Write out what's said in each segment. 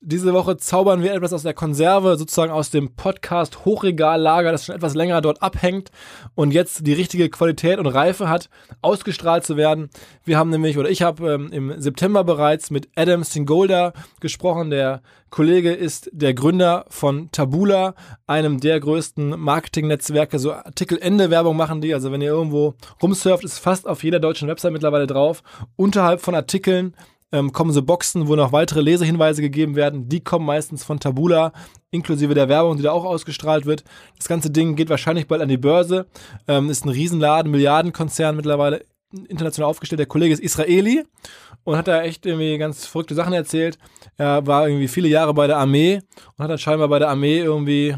Diese Woche zaubern wir etwas aus der Konserve, sozusagen aus dem Podcast Hochregallager, das schon etwas länger dort abhängt und jetzt die richtige Qualität und Reife hat, ausgestrahlt zu werden. Wir haben nämlich, oder ich habe ähm, im September bereits mit Adam Singolda gesprochen. Der Kollege ist der Gründer von Tabula, einem der größten Marketingnetzwerke. So Artikelende-Werbung machen die. Also wenn ihr irgendwo rumsurft, ist fast auf jeder deutschen Website mittlerweile drauf. Unterhalb von Artikeln ähm, kommen so Boxen, wo noch weitere Lesehinweise gegeben werden. Die kommen meistens von Tabula, inklusive der Werbung, die da auch ausgestrahlt wird. Das ganze Ding geht wahrscheinlich bald an die Börse. Ähm, ist ein Riesenladen, Milliardenkonzern mittlerweile international aufgestellt. Der Kollege ist Israeli und hat da echt irgendwie ganz verrückte Sachen erzählt. Er war irgendwie viele Jahre bei der Armee und hat dann scheinbar bei der Armee irgendwie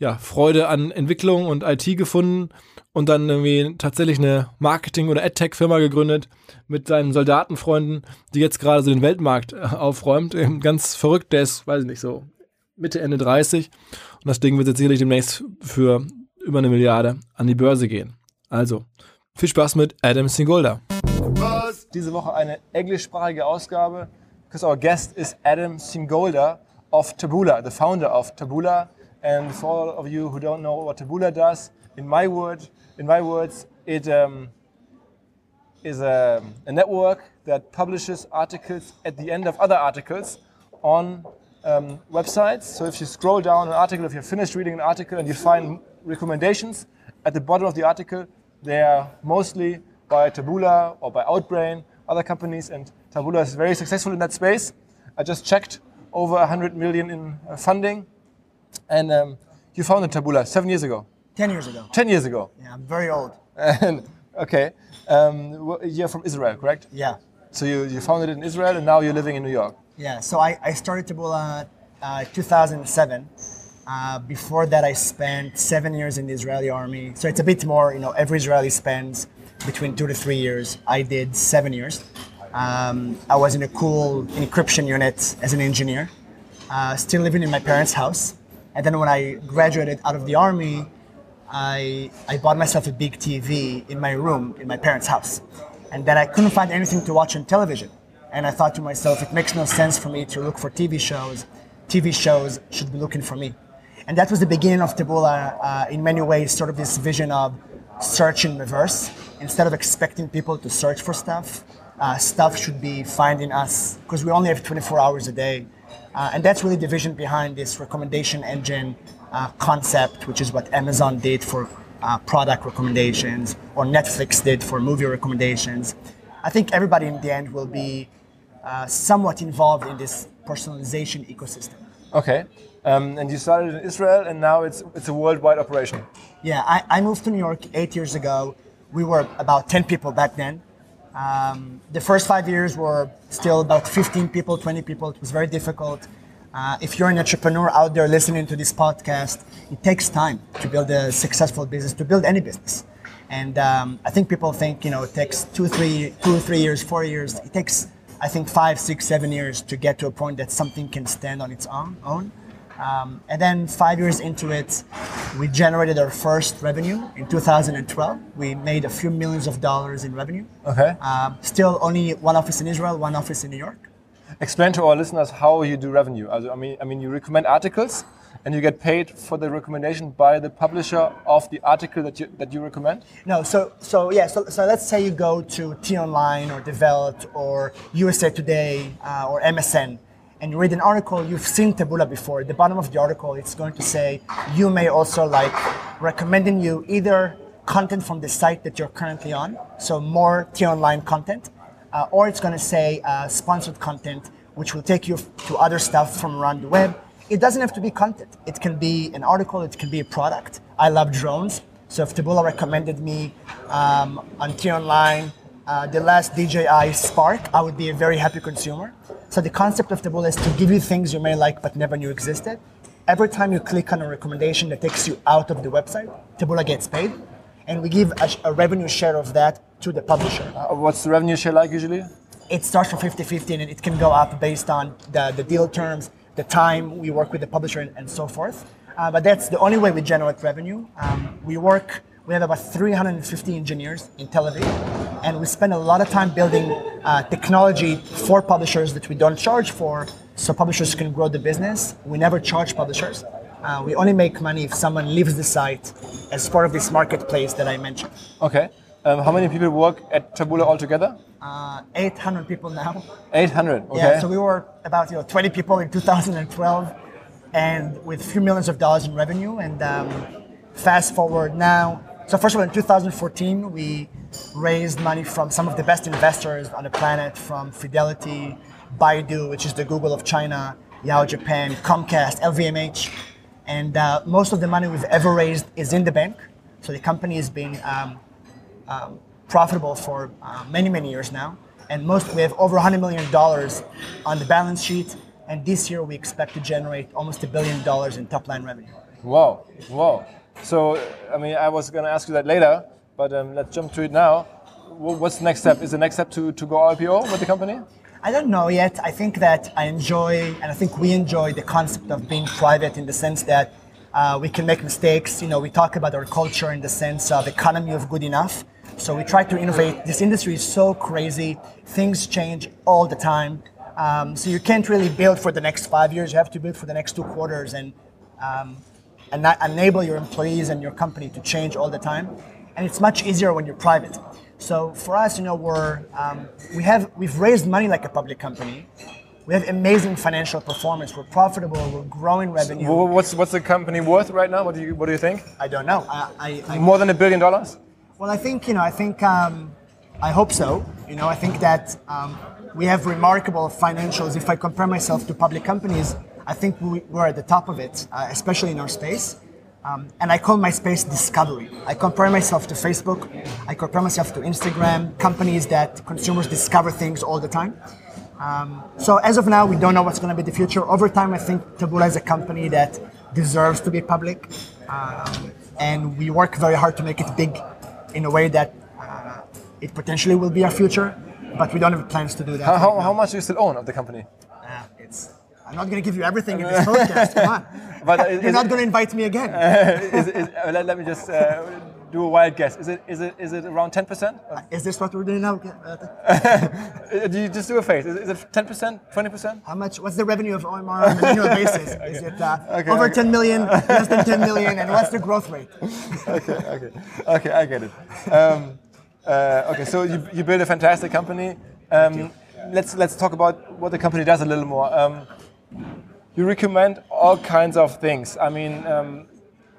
ja, Freude an Entwicklung und IT gefunden und dann irgendwie tatsächlich eine Marketing- oder AdTech-Firma gegründet mit seinen Soldatenfreunden, die jetzt gerade so den Weltmarkt äh, aufräumt. Ganz verrückt, der ist, weiß ich nicht, so Mitte, Ende 30 und das Ding wird jetzt sicherlich demnächst für über eine Milliarde an die Börse gehen. Also, viel Spaß mit Adam Singolda. Diese Woche eine englischsprachige Ausgabe, because our guest is Adam Singolda of Tabula, the founder of Tabula. And for all of you who don't know what Taboola does, in my word, in my words, it um, is a, a, network that publishes articles at the end of other articles on um, websites. So if you scroll down an article, if you're finished reading an article and you find recommendations at the bottom of the article, they are mostly by Taboola or by Outbrain, other companies, and Taboola is very successful in that space. I just checked over 100 million in uh, funding, and um, you founded Taboola seven years ago. 10 years ago. 10 years ago. Yeah, I'm very old. And, okay. Um, you're from Israel, correct? Yeah. So you, you founded it in Israel and now you're living in New York. Yeah, so I, I started Taboola uh, 2007. Uh, before that, I spent seven years in the Israeli army. So it's a bit more, you know, every Israeli spends between two to three years. I did seven years. Um, I was in a cool encryption unit as an engineer, uh, still living in my parents' house. And then when I graduated out of the army, I, I bought myself a big TV in my room in my parents' house. And then I couldn't find anything to watch on television. And I thought to myself, it makes no sense for me to look for TV shows. TV shows should be looking for me. And that was the beginning of Taboola, uh, in many ways, sort of this vision of search in reverse. Instead of expecting people to search for stuff, uh, stuff should be finding us, because we only have 24 hours a day. Uh, and that's really the vision behind this recommendation engine uh, concept, which is what Amazon did for uh, product recommendations or Netflix did for movie recommendations. I think everybody in the end will be uh, somewhat involved in this personalization ecosystem. Okay. Um, and you started in Israel, and now it's it's a worldwide operation. Yeah, I, I moved to New York eight years ago. We were about ten people back then. Um, the first five years were still about 15 people, 20 people. It was very difficult. Uh, if you're an entrepreneur out there listening to this podcast, it takes time to build a successful business, to build any business. And um, I think people think, you know, it takes two, three, two, three years, four years. It takes, I think, five, six, seven years to get to a point that something can stand on its own. Um, and then five years into it, we generated our first revenue in 2012. We made a few millions of dollars in revenue. Okay. Um, still only one office in Israel, one office in New York explain to our listeners how you do revenue. I mean, I mean, you recommend articles, and you get paid for the recommendation by the publisher of the article that you that you recommend. No, so so yeah, so, so let's say you go to T Online or Developed or USA Today uh, or MSN. And you read an article, you've seen Taboola before. At the bottom of the article, it's going to say you may also like recommending you either content from the site that you're currently on, so more T Online content, uh, or it's going to say uh, sponsored content, which will take you to other stuff from around the web. It doesn't have to be content. It can be an article. It can be a product. I love drones, so if Taboola recommended me um, on T Online uh, the last DJI Spark, I would be a very happy consumer. So the concept of Taboola is to give you things you may like but never knew existed. Every time you click on a recommendation that takes you out of the website, Taboola gets paid, and we give a, a revenue share of that to the publisher. Uh, what's the revenue share like usually? it starts from 50-50 and it can go up based on the, the deal terms, the time we work with the publisher and, and so forth. Uh, but that's the only way we generate revenue. Um, we work, we have about 350 engineers in Tel Aviv, and we spend a lot of time building uh, technology for publishers that we don't charge for, so publishers can grow the business. We never charge publishers. Uh, we only make money if someone leaves the site as part of this marketplace that I mentioned. Okay. Um, how many people work at Taboola altogether? Uh, 800 people now. 800. Okay. Yeah, so we were about you know 20 people in 2012, and with a few millions of dollars in revenue. And um, fast forward now, so first of all, in 2014, we raised money from some of the best investors on the planet, from Fidelity, Baidu, which is the Google of China, Yahoo Japan, Comcast, LVMH, and uh, most of the money we've ever raised is in the bank. So the company has been um, um, profitable for uh, many, many years now. And most we have over 100 million dollars on the balance sheet. And this year we expect to generate almost a billion dollars in top line revenue. Whoa, wow. So, I mean, I was going to ask you that later, but um, let's jump to it now. What's the next step? Is the next step to, to go IPO with the company? I don't know yet. I think that I enjoy, and I think we enjoy the concept of being private in the sense that uh, we can make mistakes. You know, we talk about our culture in the sense of economy of good enough. So we try to innovate. This industry is so crazy. Things change all the time. Um, so you can't really build for the next five years. You have to build for the next two quarters and um, and not enable your employees and your company to change all the time. And it's much easier when you're private. So for us, you know, we're um, we have we've raised money like a public company. We have amazing financial performance. We're profitable. We're growing revenue. Wh- What's, what's the company worth right now? What do you, what do you think? I don't know. I, I, I More than a billion dollars? Well, I think you know. I think um, I hope so. You know, I think that um, we have remarkable financials. If I compare myself to public companies, I think we, we're at the top of it, uh, especially in our space. Um, and I call my space discovery. I compare myself to Facebook. I compare myself to Instagram, companies that consumers discover things all the time. Um, so as of now, we don't know what's going to be the future. Over time, I think Taboola is a company that deserves to be public, um, and we work very hard to make it big in a way that uh, it potentially will be our future. But we don't have plans to do that. How, right how much do you still own of the company? Uh, it's. I'm not going to give you everything in this podcast. Come on. But You're is not going to invite me again. is, is, uh, let, let me just uh, do a wild guess. Is it, is it, is it around 10%? Is this what we're doing now? Uh, Uh, do you just do a face? Is, it 10%? 20%? How much? What's the revenue of OMR on an annual basis? Is it uh, Okay, over okay. 10 million, less than 10 million, and what's the growth rate? okay, okay, okay, I get it. Um, uh, okay, so you, you build a fantastic company. Um, let's let's talk about what the company does a little more. Um, you recommend all kinds of things. I mean, um,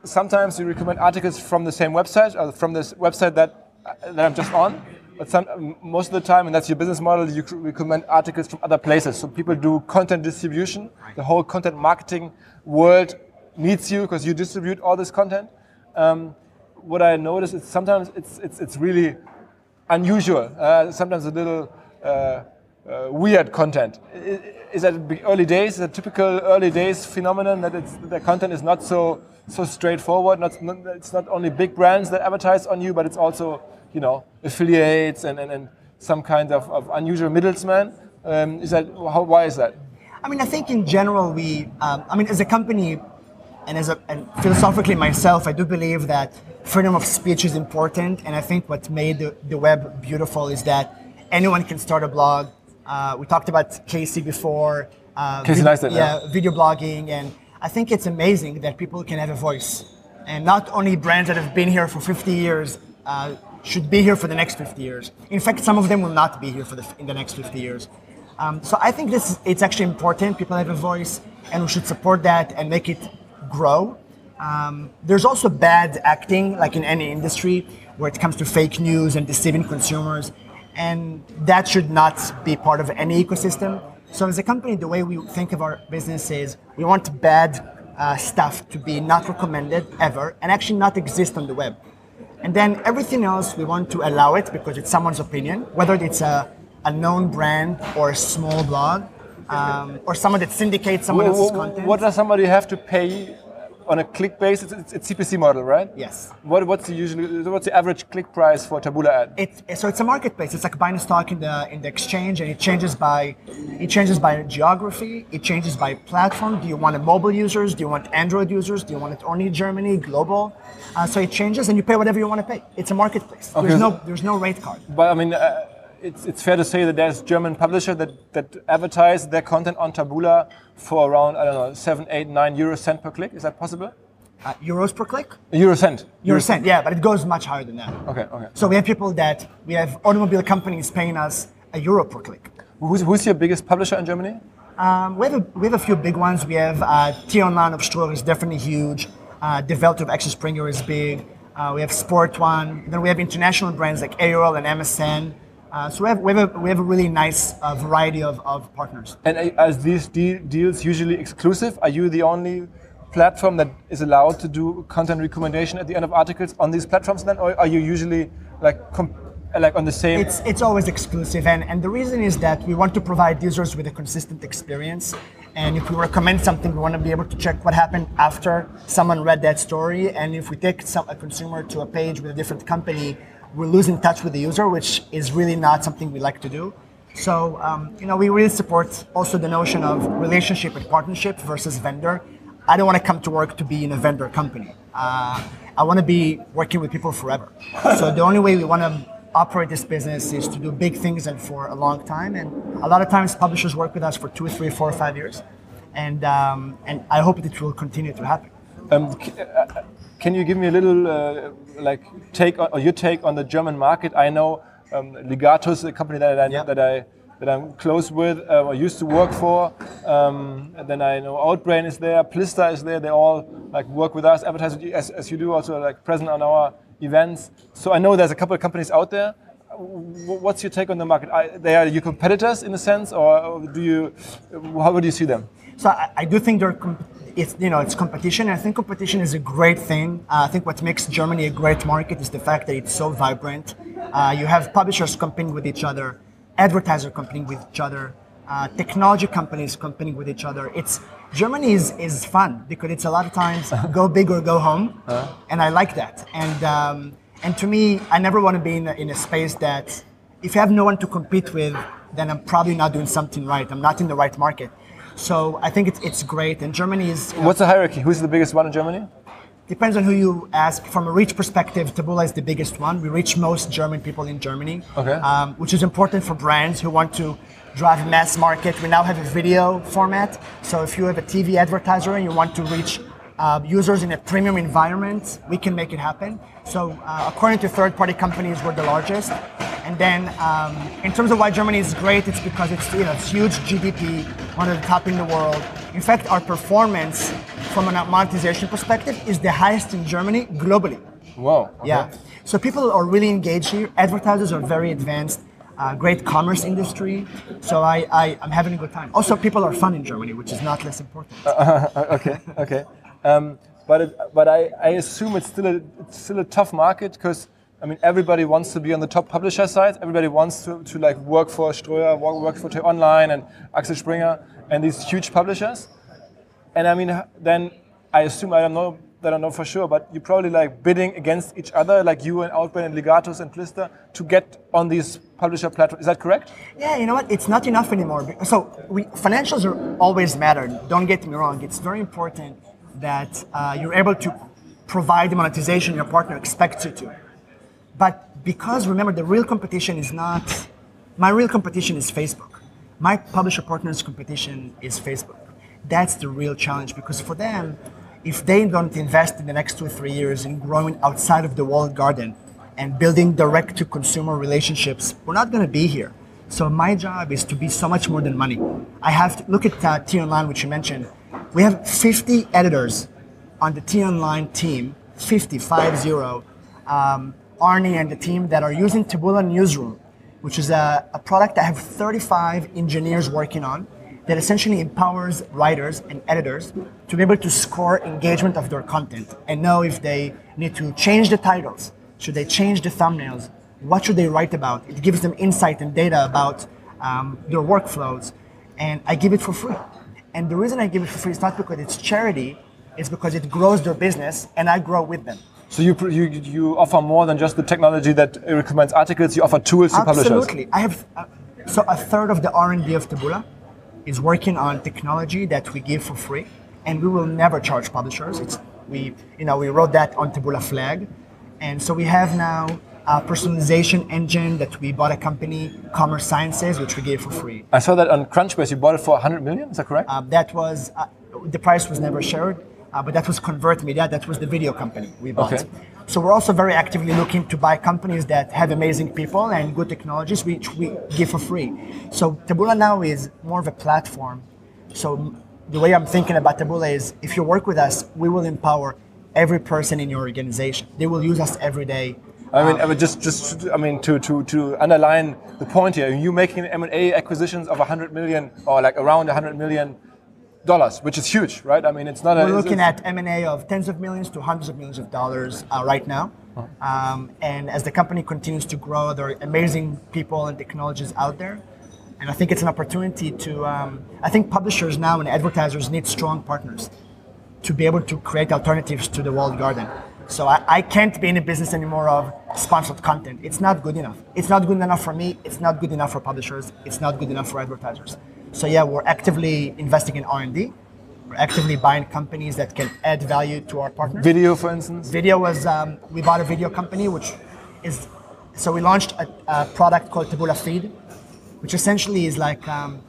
sometimes you recommend articles from the same website or from this website that that I'm just on. But some, most of the time, and that's your business model, you recommend articles from other places. So people do content distribution. The whole content marketing world needs you because you distribute all this content. Um, what I notice is sometimes it's it's, it's really unusual. Uh, sometimes a little uh, uh, weird content. Is that early days? Is a typical early days phenomenon that it's, the content is not so so straightforward. Not, it's not only big brands that advertise on you, but it's also you know affiliates and, and, and some kind of, of unusual middleman. Um, is that how, why is that? I mean, I think in general, we, um, I mean, as a company and as a, and philosophically myself, I do believe that freedom of speech is important. And I think what made the, the web beautiful is that anyone can start a blog. Uh, we talked about Casey before. Uh, Casey vid- Neistat, yeah, yeah. video blogging. And I think it's amazing that people can have a voice. And not only brands that have been here for 50 years uh, should be here for the next 50 years. In fact, some of them will not be here for the, in the next 50 years. Um, so I think this it's actually important. People have a voice, and we should support that and make it grow. Um, there's also bad acting, like in any industry, where it comes to fake news and deceiving consumers, and that should not be part of any ecosystem. So as a company, the way we think of our business is we want bad uh, stuff to be not recommended ever, and actually not exist on the web. And then everything else, we want to allow it because it's someone's opinion, whether it's a, a known brand or a small blog, um, or someone that syndicates someone else's Wh- wh- content. What does somebody have to pay on a click basis, it's, it's CPC model, right? Yes. What, what's the usually what's the average click price for Taboola ad? It, so it's a marketplace. It's like buying a stock in the in the exchange, and it changes by it changes by geography. It changes by platform. Do you want mobile users? Do you want Android users? Do you want it only Germany, global? Uh, so it changes, and you pay whatever you want to pay. It's a marketplace. Okay, There's so- no there's no rate card. But I mean, uh, it's, it's fair to say that there's German publisher that, that advertise their content on Taboola for around I don't know seven, eight, nine euro cent per click. Is that possible? Uh, euros per click? Euro cent. Euro cent, yeah, but it goes much higher than that. Okay, okay. So we have people that we have automobile companies paying us a euro per click. Who's, who's your biggest publisher in Germany? Um, we, have a, we have a few big ones. We have uh, T-Online of Ströer is definitely huge. Uh, Developed of Axel Springer is big. Uh, we have Sport One. Then we have international brands like AOL and MSN. Uh, so we have, we, have a, we have a really nice uh, variety of, of partners. And are these de- deals usually exclusive? Are you the only platform that is allowed to do content recommendation at the end of articles on these platforms then, or are you usually like like on the same? It's, it's always exclusive, and, and the reason is that we want to provide users with a consistent experience. And if we recommend something, we want to be able to check what happened after someone read that story. And if we take some, a consumer to a page with a different company, we're losing touch with the user, which is really not something we like to do. So, um, you know, we really support also the notion of relationship and partnership versus vendor. I don't want to come to work to be in a vendor company. Uh, I want to be working with people forever. So the only way we want to operate this business is to do big things and for a long time. And a lot of times publishers work with us for two, three, four, five years. And, um, and I hope that it will continue to happen. Um, c- uh, can you give me a little uh, like take on, or your take on the German market? I know um, Ligatus is a company that I, Yeah. that I that I'm close with uh, or used to work for. Um, and then I know Outbrain is there, Plista is there. They all like work with us, advertise as, as you do, also like present on our events. So I know there's a couple of companies out there. What's your take on the market? Are, they are your competitors in a sense, or do you? How would you see them? So I, I do think there, it's you know it's competition. I think competition is a great thing. Uh, I think what makes Germany a great market is the fact that it's so vibrant. Uh, you have publishers competing with each other, advertisers competing with each other, uh, technology companies competing with each other. It's Germany is, is fun because it's a lot of times go big or go home, and I like that. And um, and to me, I never want to be in a, in a space that if you have no one to compete with, then I'm probably not doing something right. I'm not in the right market. So I think it's, it's great. And Germany is, What's the hierarchy? Who's the biggest one in Germany? depends on who you ask. From a reach perspective, Taboola is the biggest one. We reach most German people in Germany, Okay. um, which is important for brands who want to drive mass market. We now have a video format. So if you have a TV advertiser and you want to reach uh, users in a premium environment, we can make it happen. So uh, according to third-party companies, we're the largest. And then um, in terms of why Germany is great, it's because it's you know it's huge GDP, one of the top in the world. In fact, our performance from a monetization perspective is the highest in Germany globally. Wow. okay. Yeah. So people are really engaged here. Advertisers are very advanced. Uh, great commerce industry. So I, I, I'm having a good time. Also, people are fun in Germany, which is not less important. okay, okay. Um, but it, but I, I assume it's still a it's still a tough market because I mean everybody wants to be on the top publisher side. Everybody wants to, to like work for Ströer, work, for Online and Axel Springer and these huge publishers. And I mean then I assume I don't know that I don't know for sure, but you're probably like bidding against each other, like you and Outbrain and Ligatus and Plista, to get on these publisher platforms. Is that correct? Yeah, you know what? It's not enough anymore. So we, financials are always matter. Don't get me wrong. It's very important that uh, you're able to provide the monetization your partner expects you to. But because remember, the real competition is not. My real competition is Facebook. My publisher partner's competition is Facebook. That's the real challenge because for them, if they don't invest in the next two or three years in growing outside of the walled garden and building direct to consumer relationships, we're not going to be here. So my job is to be so much more than money. I have to look at uh, T Online, which you mentioned. We have 50 editors on the T Online team, 50, 5 0, um, Arnie and the team that are using Taboola Newsroom, which is a, a product I have 35 engineers working on that essentially empowers writers and editors to be able to score engagement of their content and know if they need to change the titles, should they change the thumbnails, what should they write about. It gives them insight and data about um, their workflows, and I give it for free. And the reason I give it for free is not because it's charity, It's because it grows their business, and I grow with them. So you, you you offer more than just the technology that recommends articles. You offer tools to publishers. Absolutely. I have uh, so a third of the R&D of Taboola is working on technology that we give for free, and we will never charge publishers. It's we you know we wrote that on Taboola Flag, and so we have now a personalization engine that we bought a company, Commerce Sciences, which we gave for free. I saw that on Crunchbase. You bought it for 100 million. Is that correct? Uh, that was uh, the price was never shared, uh, but that was Convert Media. That was the video company we bought. Okay. So we're also very actively looking to buy companies that have amazing people and good technologies, which we give for free. So Taboola now is more of a platform. So the way I'm thinking about Taboola is, if you work with us, we will empower every person in your organization. They will use us every day. I mean, I mean, just, just, I mean, to, to, to underline the point here, you making M&A acquisitions of 100 million or like around 100 million dollars, which is huge, right? I mean, it's not a. We're it's- looking at M&A of tens of millions to hundreds of millions of dollars uh, right now. Um, and as the company continues to grow, there are amazing people and technologies out there. And I think it's an opportunity to, um, I think publishers now and advertisers need strong partners to be able to create alternatives to the walled garden. So I, I can't be in the business anymore of sponsored content. It's not good enough. It's not good enough for me. It's not good enough for publishers. It's not good enough for advertisers. So yeah, we're actively investing in R&D. We're actively buying companies that can add value to our partners. Video, for instance. Video was um, we bought a video company which is so we launched a, a product called Taboola Feed, which essentially is like um,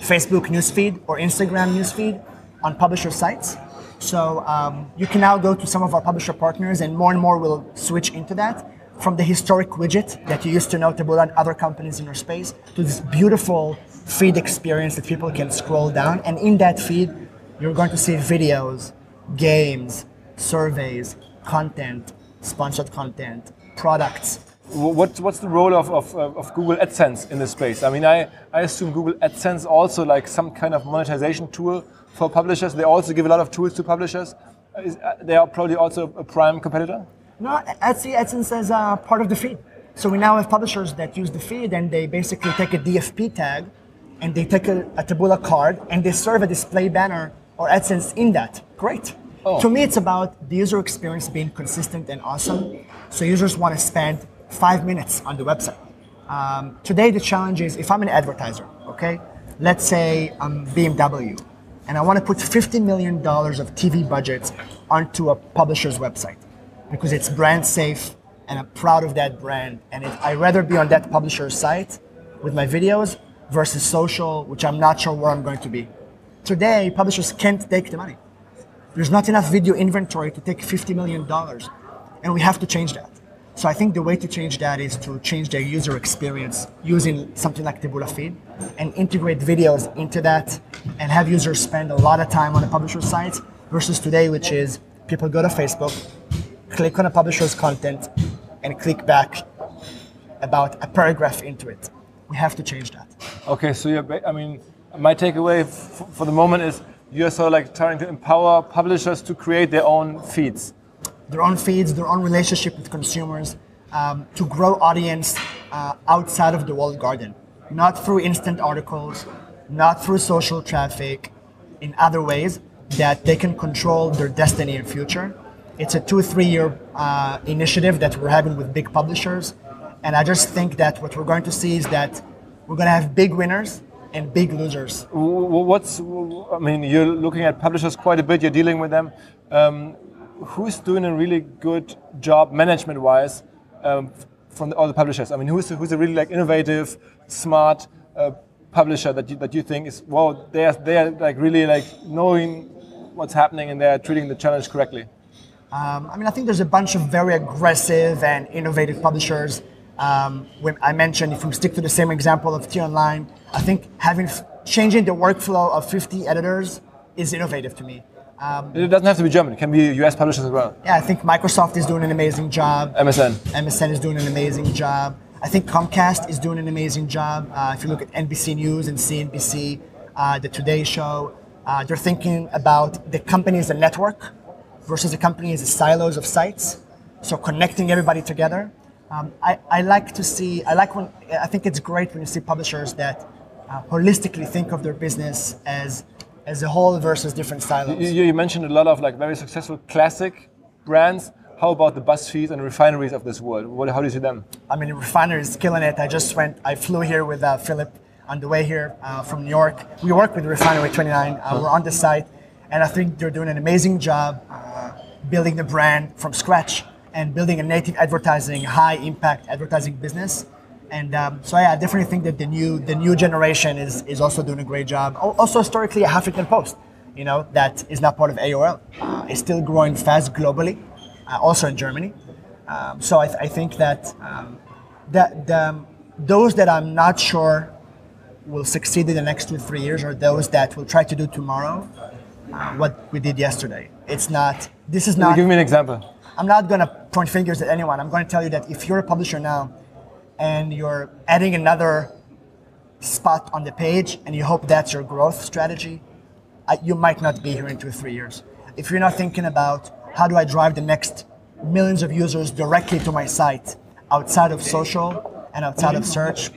Facebook newsfeed or Instagram newsfeed on publisher sites. So um, you can now go to some of our publisher partners, and more and more will switch into that from the historic widget that you used to know Taboola and other companies in your space to this beautiful feed experience that people can scroll down. And in that feed, you're going to see videos, games, surveys, content, sponsored content, products. What, what's the role of, of, of Google AdSense in this space? I mean, I, I assume Google AdSense also like some kind of monetization tool for publishers. They also give a lot of tools to publishers. Is, uh, they are probably also a prime competitor. No, Etsy, AdSense is uh, part of the feed. So we now have publishers that use the feed and they basically take a DFP tag and they take a, a Taboola card and they serve a display banner or AdSense in that. Great. Oh. To me, it's about the user experience being consistent and awesome. So users want to spend five minutes on the website. Um, today, the challenge is if I'm an advertiser, okay, let's say I'm BMW, and I want to put $50 million of TV budgets onto a publisher's website because it's brand safe and I'm proud of that brand. And it, I'd rather be on that publisher's site with my videos versus social, which I'm not sure where I'm going to be. Today, publishers can't take the money. There's not enough video inventory to take $50 million, and we have to change that. So I think the way to change that is to change their user experience using something like Taboola Feed and integrate videos into that and have users spend a lot of time on a publisher's site versus today, which is people go to Facebook, click on a publisher's content, and click back about a paragraph into it. We have to change that. Okay, so you're, I mean, my takeaway for the moment is you're sort of like trying to empower publishers to create their own feeds. their own feeds, their own relationship with consumers, um, to grow audience uh, outside of the walled garden, not through instant articles, not through social traffic, in other ways that they can control their destiny and future. It's a two, three year uh, initiative that we're having with big publishers. And I just think that what we're going to see is that we're going to have big winners and big losers. What's, I mean, you're looking at publishers quite a bit, you're dealing with them. Um, who's doing a really good job management wise um, from the, all the publishers? I mean, who's, who's a really like innovative, smart uh, publisher that you, that you think is, well, they're, they're like really like knowing what's happening and they're treating the challenge correctly? Um, I mean, I think there's a bunch of very aggressive and innovative publishers. Um, when I mentioned, if we stick to the same example of T Online, I think having changing the workflow of 50 editors is innovative to me. Um, It doesn't have to be German, it can be US publishers as well. yeah, I think Microsoft is doing an amazing job. MSN. MSN is doing an amazing job. I think Comcast is doing an amazing job. Uh, if you look at NBC News and CNBC, uh, the Today Show, uh, they're thinking about the company as a network versus the company as a silos of sites. So connecting everybody together. Um, I, I like to see. I like when. I think it's great when you see publishers that uh, holistically think of their business as as a whole versus different silos. You, you mentioned a lot of like very successful classic brands. How about the BuzzFeed and refineries of this world? What, how do you see them? I mean, refineries killing it. I just went. I flew here with uh, Philip on the way here uh, from New York. We work with Refinery 29. Uh, we're on the site, and I think they're doing an amazing job uh, building the brand from scratch and building a native advertising, high impact advertising business. And um, so yeah, I definitely think that the new the new generation is is also doing a great job. Also historically, a Huffington Post, you know, that is not part of AOL, uh, is still growing fast globally, uh, also in Germany. Um, so I, th- I, think that um, that the, those that I'm not sure will succeed in the next two three years are those that will try to do tomorrow uh, what we did yesterday. It's not. This is not. Give me an example. I'm not going to point fingers at anyone. I'm going to tell you that if you're a publisher now and you're adding another spot on the page and you hope that's your growth strategy, you might not be here in two or three years. If you're not thinking about how do I drive the next millions of users directly to my site outside of social and outside of search,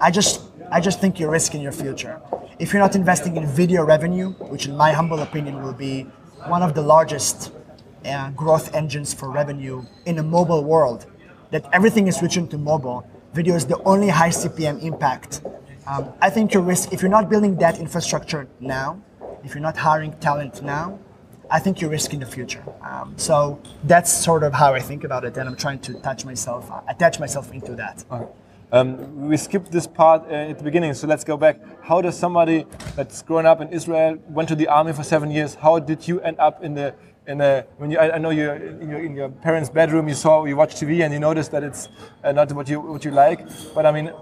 I just I just think you're risking your future. If you're not investing in video revenue, which in my humble opinion will be one of the largest uh, growth engines for revenue in a mobile world, that everything is switching to mobile, video is the only high CPM impact. Um, I think your risk, if you're not building that infrastructure now, if you're not hiring talent now, I think you're risking the future. Um, so that's sort of how I think about it, and I'm trying to attach myself, uh, attach myself into that. Okay. Um, we skipped this part uh, at the beginning, so let's go back. How does somebody that's grown up in Israel, went to the army for seven years, how did you end up in the in a, when you, I, I know you're in your, in your, parents' bedroom, you saw, you watch TV and you noticed that it's uh, not what you, what you like. But I mean,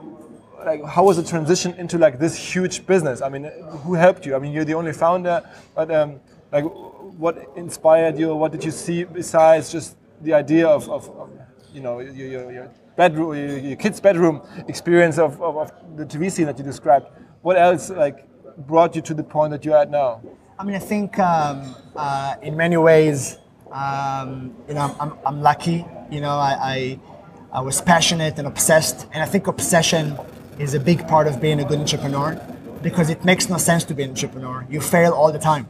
like, how was the transition into like this huge business? I mean, who helped you? I mean, you're the only founder, but um, like, what inspired you? What did you see besides just the idea of, of, of you know, your, your, your bedroom, your, your, kid's bedroom experience of, of, of the TV scene that you described? What else like brought you to the point that you're at now? I mean, I think um, uh, in many ways, um, you know, I'm, I'm, lucky. You know, I, I, I, was passionate and obsessed, and I think obsession is a big part of being a good entrepreneur because it makes no sense to be an entrepreneur. You fail all the time.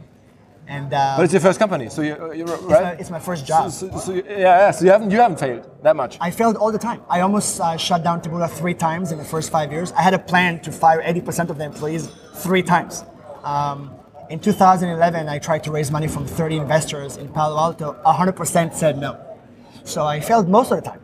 And, uh, but it's your first company, so you're, you're right. It's my, it's my, first job. So, so, so yeah, yeah, so you haven't you haven't failed that much. I failed all the time. I almost uh, shut down Taboola three times in the first five years. I had a plan to fire 80% of the employees three times. Um, in 2011, I tried to raise money from 30 investors in Palo Alto. 100% said no. So I failed most of the time.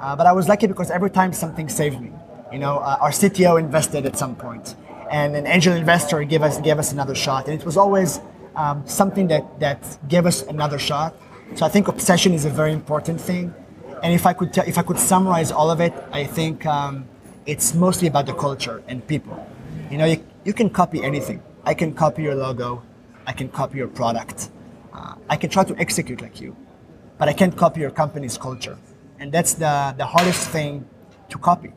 Uh, but I was lucky because every time something saved me. You know, uh, our CTO invested at some point, and an angel investor gave us gave us another shot, and it was always um, something that that gave us another shot. So I think obsession is a very important thing, and if I could if I could summarize all of it, I think um, it's mostly about the culture and people. You know, you, you can copy anything I can copy your logo, I can copy your product, uh, I can try to execute like you, but I can't copy your company's culture. And that's the, the hardest thing to copy.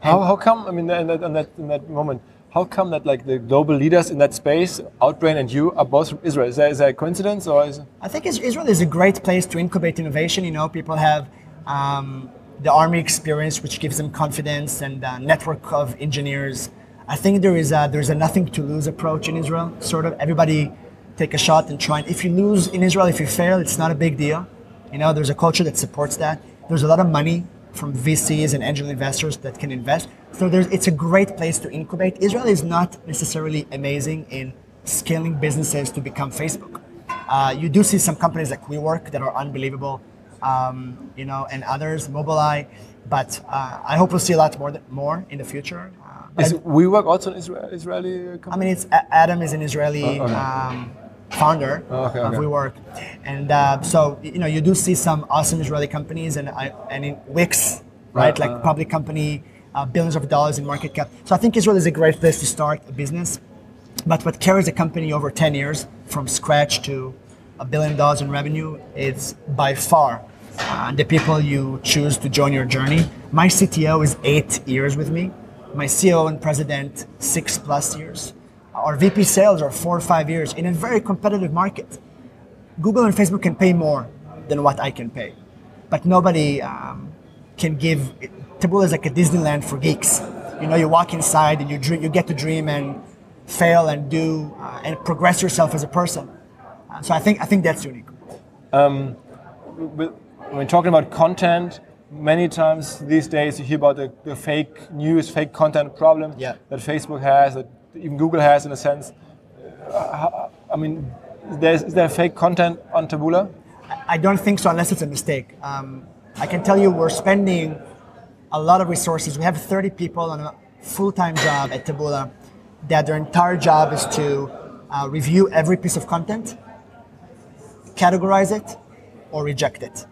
how, how come, I mean, in that, in, that, in that moment, how come that like the global leaders in that space, Outbrain and you, are both from Israel? Is that, is that a coincidence or is it? I think Israel is a great place to incubate innovation. You know, people have um, the army experience, which gives them confidence and a network of engineers I think there is a, there's a nothing to lose approach in Israel. Sort of everybody take a shot and try. If you lose in Israel, if you fail, it's not a big deal. You know, there's a culture that supports that. There's a lot of money from VCs and angel investors that can invest. So it's a great place to incubate. Israel is not necessarily amazing in scaling businesses to become Facebook. Uh, you do see some companies like WeWork that are unbelievable, um, you know, and others, Mobileye. But uh, I hope we'll see a lot more more in the future. Is WeWork also an Israel, Israeli company? I mean, it's Adam is an Israeli oh, okay. um, founder oh, okay, of WeWork, and uh, so you know you do see some awesome Israeli companies, and and in Wix, right, like uh, public company, uh, billions of dollars in market cap. So I think Israel is a great place to start a business. But what carries a company over 10 years from scratch to a billion dollars in revenue is by far uh, the people you choose to join your journey. My CTO is eight years with me my CEO and president six plus years. Our VP sales are four or five years in a very competitive market. Google and Facebook can pay more than what I can pay, but nobody um, can give. Taboola is like a Disneyland for geeks. You know, you walk inside and you dream, you get to dream, and fail and do uh, and progress yourself as a person. Uh, so I think I think that's unique. Um, when talking about content, many times these days you hear about the, the fake news, fake content problem yeah. that Facebook has, that even Google has in a sense. Uh, I mean, is there fake content on Taboola? I don't think so, unless it's a mistake. Um, I can tell you we're spending a lot of resources. We have 30 people on a full-time job at Taboola that their entire job is to uh, review every piece of content, categorize it, or reject it.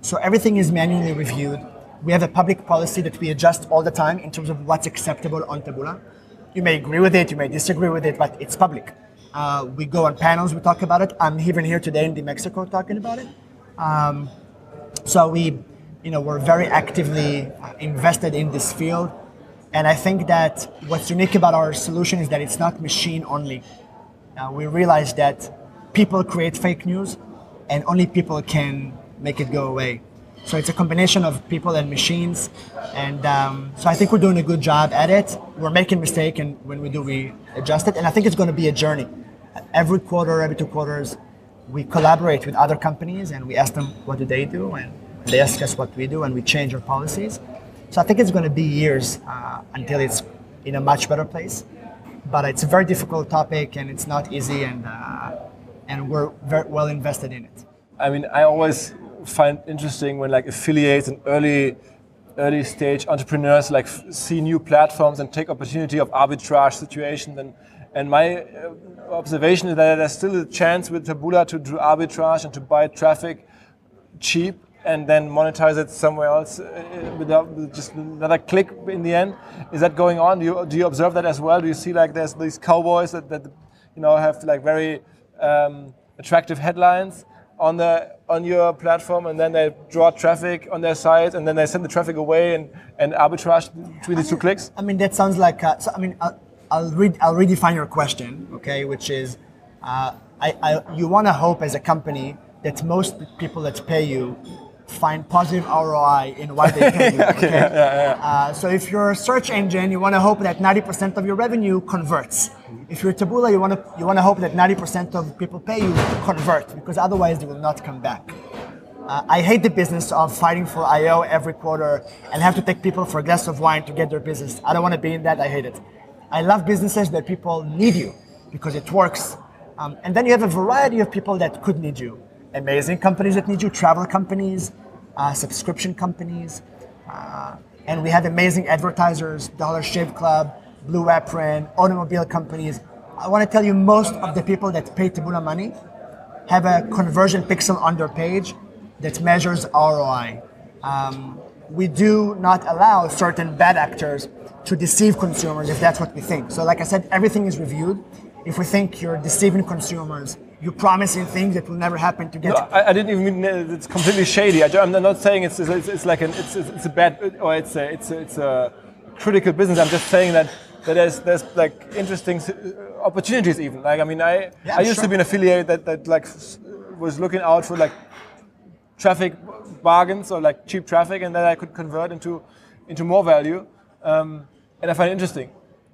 So everything is manually reviewed. We have a public policy that we adjust all the time in terms of what's acceptable on Taboola. You may agree with it, you may disagree with it, but it's public. Uh, we go on panels, we talk about it. I'm even here today in New Mexico talking about it. Um, so we, you know, we're very actively invested in this field. And I think that what's unique about our solution is that it's not machine only. Uh, we realize that people create fake news and only people can make it go away. So it's a combination of people and machines. And um, so I think we're doing a good job at it. We're making mistakes, and when we do, we adjust it. And I think it's going to be a journey. Every quarter, every two quarters, we collaborate with other companies and we ask them what do they do, and they ask us what we do, and we change our policies. So I think it's going to be years uh, until it's in a much better place. But it's a very difficult topic, and it's not easy, and uh, and we're very well invested in it. I mean, I always find interesting when like affiliates and early early stage entrepreneurs like see new platforms and take opportunity of arbitrage situations and and my uh, observation is that there's still a chance with Taboola to do arbitrage and to buy traffic cheap and then monetize it somewhere else uh, without just another click in the end. Is that going on? Do you, do you observe that as well? Do you see like there's these cowboys that, that you know have like very um, attractive headlines on the on your platform and then they draw traffic on their site and then they send the traffic away and, and arbitrage between these two clicks? I mean, that sounds like, uh, so, I mean, I'll, I'll, read, I'll redefine your question, okay, which is uh, I, I, you want to hope as a company that most people that pay you find positive ROI in what they pay you. okay? yeah, yeah, yeah. Uh, so if you're a search engine, you want to hope that 90% of your revenue converts. If you're Taboola, you want to you want to hope that 90% of people pay you convert because otherwise they will not come back. Uh, I hate the business of fighting for IO every quarter and have to take people for a glass of wine to get their business. I don't want to be in that. I hate it. I love businesses that people need you because it works. Um, and then you have a variety of people that could need you. Amazing companies that need you, travel companies, uh, subscription companies. Uh, and we have amazing advertisers, Dollar Shave Club, Blue Apron, automobile companies. I want to tell you, most of the people that pay Taboola money have a conversion pixel on their page that measures ROI. Um, we do not allow certain bad actors to deceive consumers if that's what we think. So, like I said, everything is reviewed. If we think you're deceiving consumers, you're promising things that will never happen to get. No, I, I, didn't even mean it's completely shady. I, am not saying it's, it's, it's like an it's, it's a bad or it's a, it's a, it's a critical business. I'm just saying that that there's there's like interesting opportunities even. Like I mean, I yeah, I used sure. to be an affiliate that, that like was looking out for like traffic bargains or like cheap traffic, and that I could convert into into more value. Um, and I find it interesting.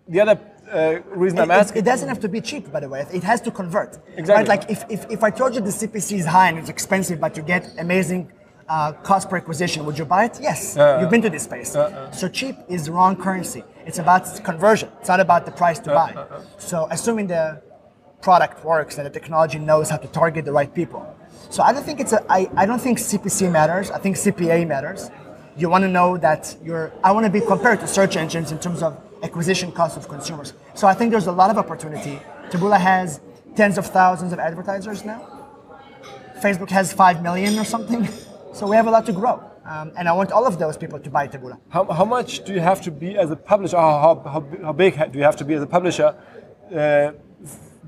The other uh, reason it, I'm asking. It doesn't have to be cheap, by the way. It has to convert. Exactly. Right? Like if, if, if I told you the CPC is high and it's expensive, but you get amazing uh, cost per acquisition, would you buy it? Yes. Uh, You've been to this space. uh, so cheap is the wrong currency. It's about conversion. It's not about the price to buy. So assuming the product works and the technology knows how to target the right people. So I don't think it's a. I, I don't think CPC matters. I think CPA matters. You want to know that you're. I want to be compared to search engines in terms of acquisition cost of consumers. So I think there's a lot of opportunity. Taboola has tens of thousands of advertisers now. Facebook has five million or something. So we have a lot to grow. Um, and I want all of those people to buy Taboola. How, how much do you have to be as a publisher? How, how, how, how big do you have to be as a publisher uh,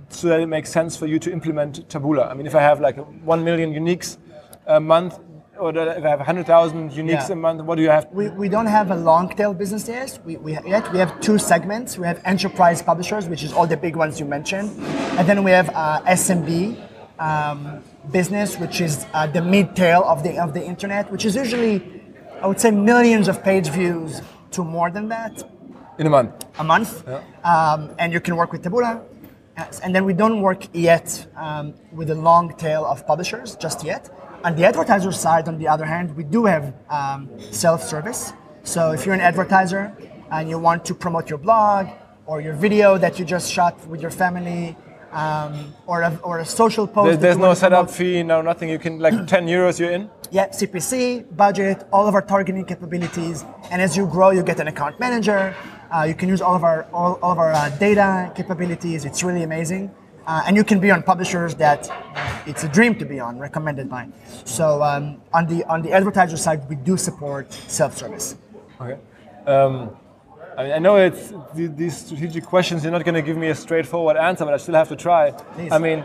so that it makes sense for you to implement Taboola? I mean, if I have like 1 million uniques a month, or if I have 100,000 uniques Yeah. a month, what do you have? We, we don't have a long tail business yet. We, we, yet. we have two segments. We have enterprise publishers, which is all the big ones you mentioned. And then we have uh, SMB um, business, which is uh, the mid tail of the, of the internet, which is usually, I would say, millions of page views to more than that. In a month. a month, um, and you can work with Taboola. Uh, And then we don't work yet um, with a long tail of publishers just yet. On the advertiser side, on the other hand, we do have um, self-service. So if you're an advertiser and you want to promote your blog or your video that you just shot with your family, um, or, a, or a social post. There, there's no setup promote. fee, no nothing. You can like 10 euros. You're in. Yeah, CPC, budget, all of our targeting capabilities, and as you grow, you get an account manager. Uh, you can use all of our all, all of our uh, data capabilities. It's really amazing, uh, and you can be on publishers that it's a dream to be on, recommended by. So um, on the on the advertiser side, we do support self-service. Okay. Um, I, mean, I know it's th- these strategic questions. You're not going to give me a straightforward answer, but I still have to try. Please. I mean,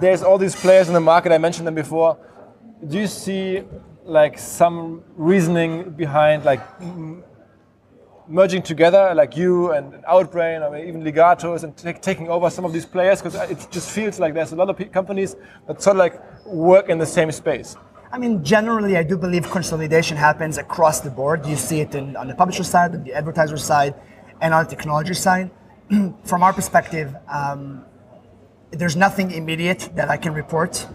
there's all these players in the market. I mentioned them before. Do you see like some reasoning behind like merging together, like you and Outbrain, or even Ligatus, and taking over some of these players? Because it just feels like there's a lot of companies that sort of like work in the same space. I mean, generally, I do believe consolidation happens across the board. You see it in, on the publisher side, the advertiser side, and on the technology side. From our perspective, um, there's nothing immediate that I can report,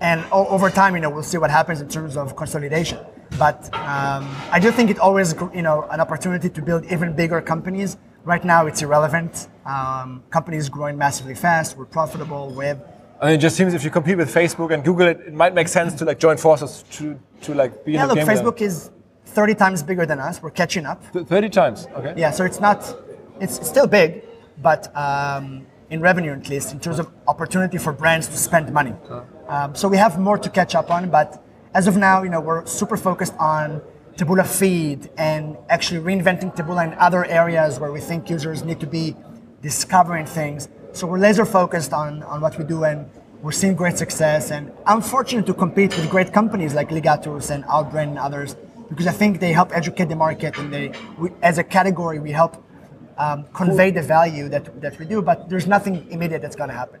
and over time, you know, we'll see what happens in terms of consolidation. But um, I do think it always, you know, an opportunity to build even bigger companies. Right now, it's irrelevant. Um, companies growing massively fast. We're profitable. We have I mean, it just seems if you compete with Facebook and Google, it, it might make sense to like join forces to to like be yeah. in the Look, game. Facebook is 30 times bigger than us. We're catching up. Th- Thirty times. Okay. Yeah, so it's not, it's it's still big, but um, in revenue at least, in terms of opportunity for brands to spend money. Um, so we have more to catch up on, but as of now, you know, we're super focused on Taboola feed and actually reinventing Taboola in other areas where we think users need to be discovering things. So we're laser focused on, on what we do and we're seeing great success. And I'm fortunate to compete with great companies like Ligatus and Outbrain and others because I think they help educate the market and they, we, as a category, we help um, convey the value that, that we do, but there's nothing immediate that's going to happen.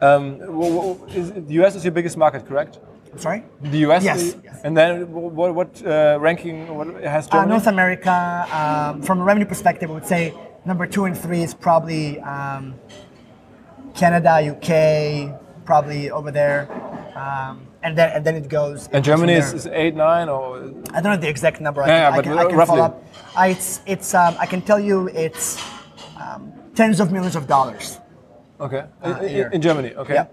Um, w- w- is, the US is your biggest market, correct? Sorry? The US. Yes, yes. And then what, what uh, ranking what has Uh, North America, um, from a revenue perspective, I would say number two and three is probably um, Canada, UK, probably over there, um, and then and then it goes. and Germany from is, eight nine or I don't know the exact number. I Yeah, can, yeah, I can, I can roughly. up. Uh, it's it's um, I can tell you it's um, tens of millions of dollars. okay Uh, in, in, in Germany. Okay. Yeah.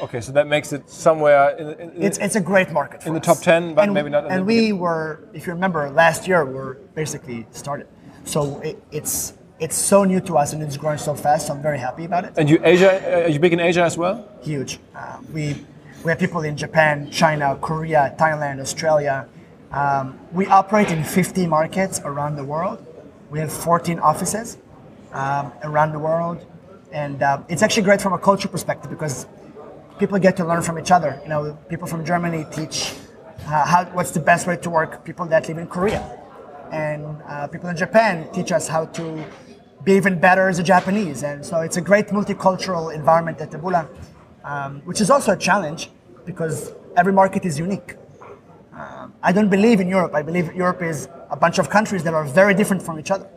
Okay, so that makes it somewhere in, in, It's it's a great market In the us. top 10, but and, maybe not in And we were, if you remember, last year we were basically started. So it, it's it's so new to us and it's growing so fast. So I'm very happy about it. and you Asia? uh, Are you big in Asia as well? Huge. Uh, we we have people in Japan, China, Korea, Thailand, Australia. Um, we operate in 50 markets around the world. We have 14 offices um, around the world, and uh, it's actually great from a culture perspective because people get to learn from each other. You know, people from Germany teach uh, how, what's the best way to work. People that live in Korea, and uh, people in Japan teach us how to be even better as a Japanese. And so it's a great multicultural environment at Taboola, um, which is also a challenge because every market is unique. Um, I don't believe in Europe. I believe Europe is a bunch of countries that are very different from each other.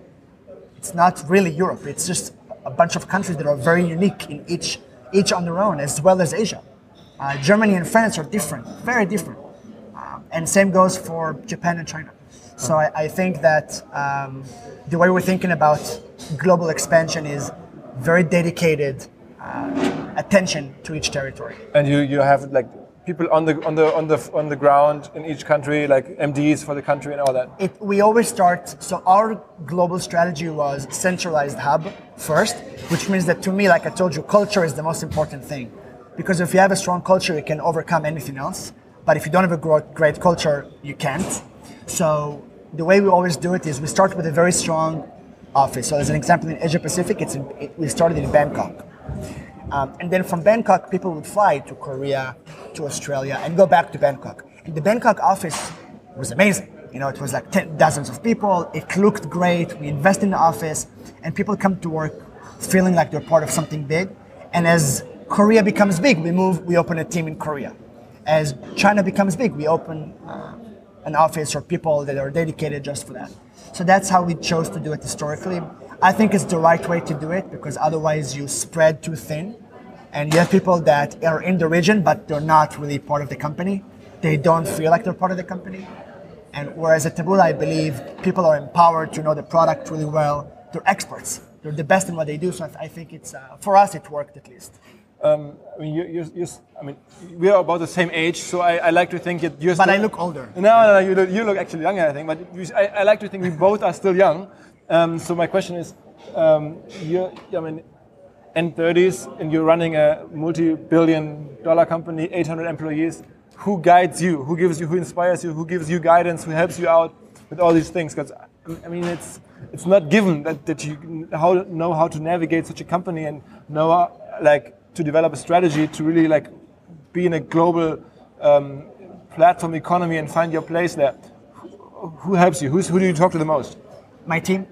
It's not really Europe. It's just a bunch of countries that are very unique in each, each on their own, as well as Asia. Uh, Germany and France are different, very different. Um, and same goes for Japan and China. So I, I think that um, the way we're thinking about global expansion is very dedicated uh, attention to each territory. And you, you have like people on the on the on the on the ground in each country, like MDs for the country and all that. it, we always start so our global strategy was centralized hub first which means that to me like i told you culture is the most important thing. Because if you have a strong culture you can overcome anything else. But if you don't have a great culture you can't. So the way we always do it is we start with a very strong office. So as an example in asia pacific it's in, it, we started in bangkok um, and then from Bangkok, people would fly to Korea, to Australia, and go back to Bangkok. And the Bangkok office was amazing. You know, it was like ten, dozens of people. It looked great. We invest in the office, and people come to work feeling like they're part of something big. And as Korea becomes big, we move. We open a team in Korea. As China becomes big, we open uh, an office or people that are dedicated just for that. So that's how we chose to do it historically. I think it's the right way to do it because otherwise you spread too thin, and you have people that are in the region but they're not really part of the company. They don't feel like they're part of the company. And whereas at Taboola, I believe people are empowered to know the product really well. They're experts. They're the best in what they do. So I, think it's uh, for us it worked at least. Um, I mean, you, you, you, I mean, we are about the same age, so I, I like to think that you're. But still, I look older. No, no, no you look, you look actually younger, I think. But I, I like to think we both are still young. Um, so my question is, um, you're, I mean, end 30s, and you're running a multi-billion-dollar company, 800 employees. Who guides you? Who gives you? Who inspires you? Who gives you guidance? Who helps you out with all these things? Because I mean, it's it's not given that, that you how, know how to navigate such a company and know how, like to develop a strategy to really like be in a global um, platform economy and find your place there. Who helps you? Who's, who do you talk to the most? My team.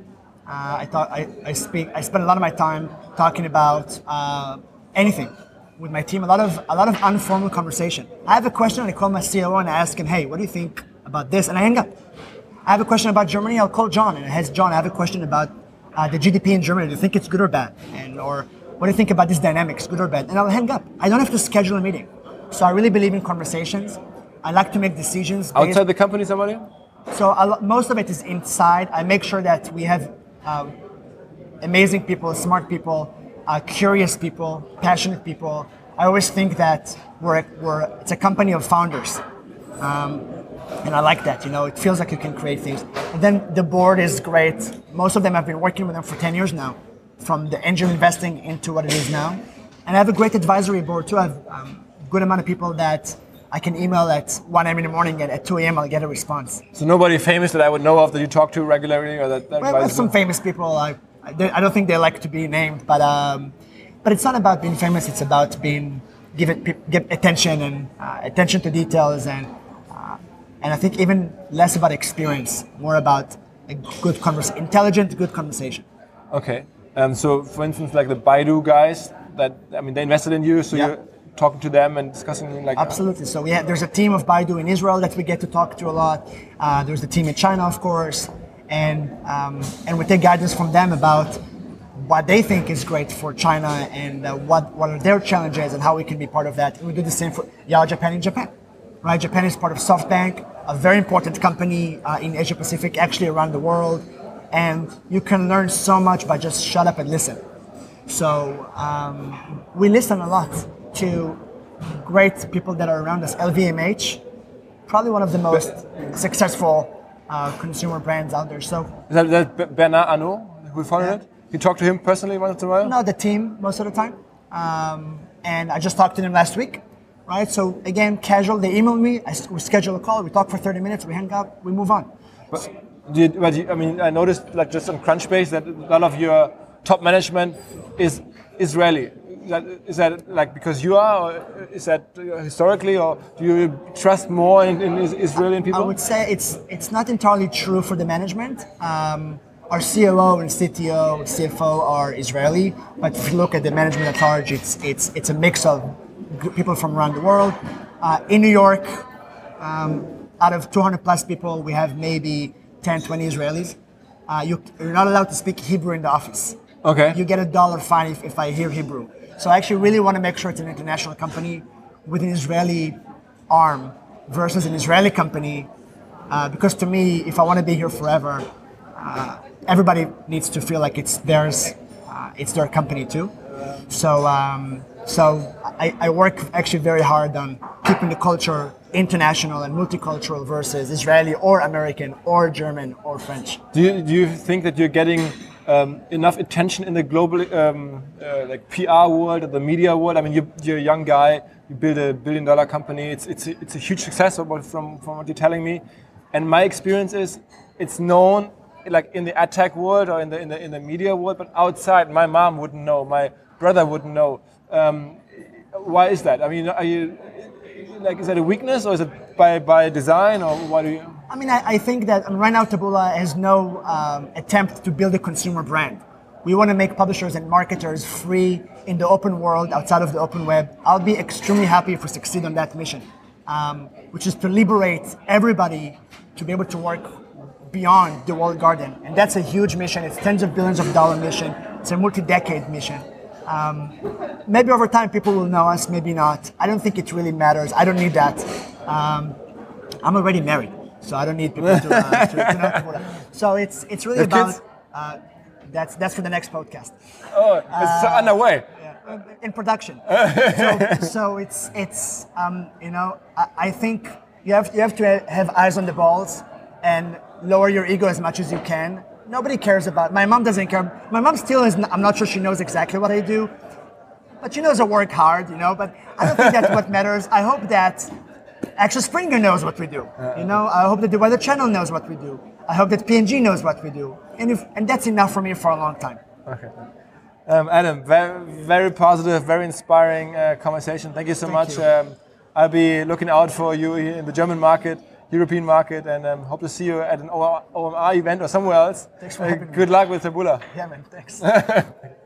Uh, I thought I, I speak. I spend a lot of my time talking about uh, anything with my team. A lot of a lot of informal conversation. I have a question, and I call my COO and I ask him, "Hey, what do you think about this?" And I hang up. I have a question about Germany. I'll call John and I ask John. I have a question about uh, the GDP in Germany. Do you think it's good or bad? And or what do you think about this dynamics, good or bad? And I'll hang up. I don't have to schedule a meeting. So I really believe in conversations. I like to make decisions Outside the company, somebody? so a lo- most of it is inside. I make sure that we have um, amazing people, smart people, uh, curious people, passionate people. I always think that we're, we're it's a company of founders, um, and I like that. You know, it feels like you can create things. And then the board is great. Most of them I've been working with them for ten years now, from the angel investing into what it is now. And I have a great advisory board too. I have um, a good amount of people that I can email at 1 a.m. in the morning and at 2 a.m. I'll get a response. So nobody famous that I would know of that you talk to regularly or that, that Well, I have advises some famous people. I, I don't- think they like to be named, but um, but it's not about being famous. It's about being given give attention and uh, attention to details, and uh, and I think even less about experience, more about a good convers, intelligent, good conversation. Okay. Um, so, for instance, like the Baidu guys, that I mean, they invested in you, so Yeah. you're talking to them and discussing like. Absolutely. So we have, there's a team of Baidu in Israel that we get to talk to a lot. Uh, there's the team in China, of course, and um, and we take guidance from them about what they think is great for China and uh, what what are their challenges and how we can be part of that. And we do the same for Yahoo Japan in Japan, right? Japan is part of SoftBank, a very important company uh, in Asia Pacific, actually around the world, and you can learn so much by just shut up and listen. So um, we listen a lot to great people that are around us. LVMH, probably one of the most successful uh, consumer brands out there. So Is that, that Bernard Arnault who founded Yeah. it? You talk to him personally once in a while? no, the team most of the time. Um, and I just talked to them last week, right? So again, casual. They email me. I, we schedule a call. We talk for 30 minutes. We hang up. We move on. But, do you, but you, I mean, I noticed like just on Crunchbase that a lot of your top management is Israeli. Is that, is that like because you are, or is that uh, historically, or do you trust more in, in Israeli people? I would say it's it's not entirely true for the management. Um, our COO and CTO, CFO are Israeli, but if you look at the management at large, it's it's it's a mix of people from around the world. Uh, in New York, um, out of 200 plus people, we have maybe 10, 20 Israelis. Uh, you, you're not allowed to speak Hebrew in the office. Okay. You get a dollar fine if, if I hear Hebrew. So I actually really want to make sure it's an international company with an Israeli arm versus an Israeli company. Uh, because to me, if I want to be here forever, uh, everybody needs to feel like it's theirs, uh, it's their company too. So, um, so I, I work actually very hard on keeping the culture international and multicultural versus Israeli or American or German or French. Do you, do you think that you're getting um, enough attention in the global um, uh, like PR world or the media world? I mean, you're, you're a young guy. You build a billion dollar company. It's it's a, it's a huge success from from what you're telling me. And my experience is, it's known like in the ad tech world or in the in the in the media world, but outside, my mom wouldn't know. My brother wouldn't know. Um, why is that? I mean, are you like is that a weakness or is it by by design or why do you? I mean, I, I think that right now Taboola has no um, attempt to build a consumer brand. We want to make publishers and marketers free in the open world, outside of the open web. I'll be extremely happy if we succeed on that mission, um, which is to liberate everybody to be able to work beyond the walled garden, and that's a huge mission. It's tens of billions of dollar mission. It's a multi-decade mission. Um, maybe over time people will know us, maybe not. I don't think it really matters. I don't need that. Um, I'm already married, so I don't need people to, uh, to, to know. So it's it's really about uh, that's that's for the next podcast. Oh, it's Uh, underway. Yeah, in production. so, so it's it's um, you know I, I think you have you have to have eyes on the balls and lower your ego as much as you can. Nobody cares about. My mom doesn't care. My mom still is. I'm not sure she knows exactly what I do, but she knows I work hard. You know, but I don't think that's what matters. I hope that Axel Springer knows what we do. You know, I hope that the Weather Channel knows what we do. I hope that P&G knows what we do, and if and that's enough for me for a long time. Okay. Um, Adam, very, very positive, very inspiring uh, conversation. Thank you so Thank much. you. Um, I'll be looking out for you in the German market, European market, and um, hope to see you at an OMR event or somewhere else. Thanks for Uh, having me. Good luck with Taboola. Yeah, man. Thanks.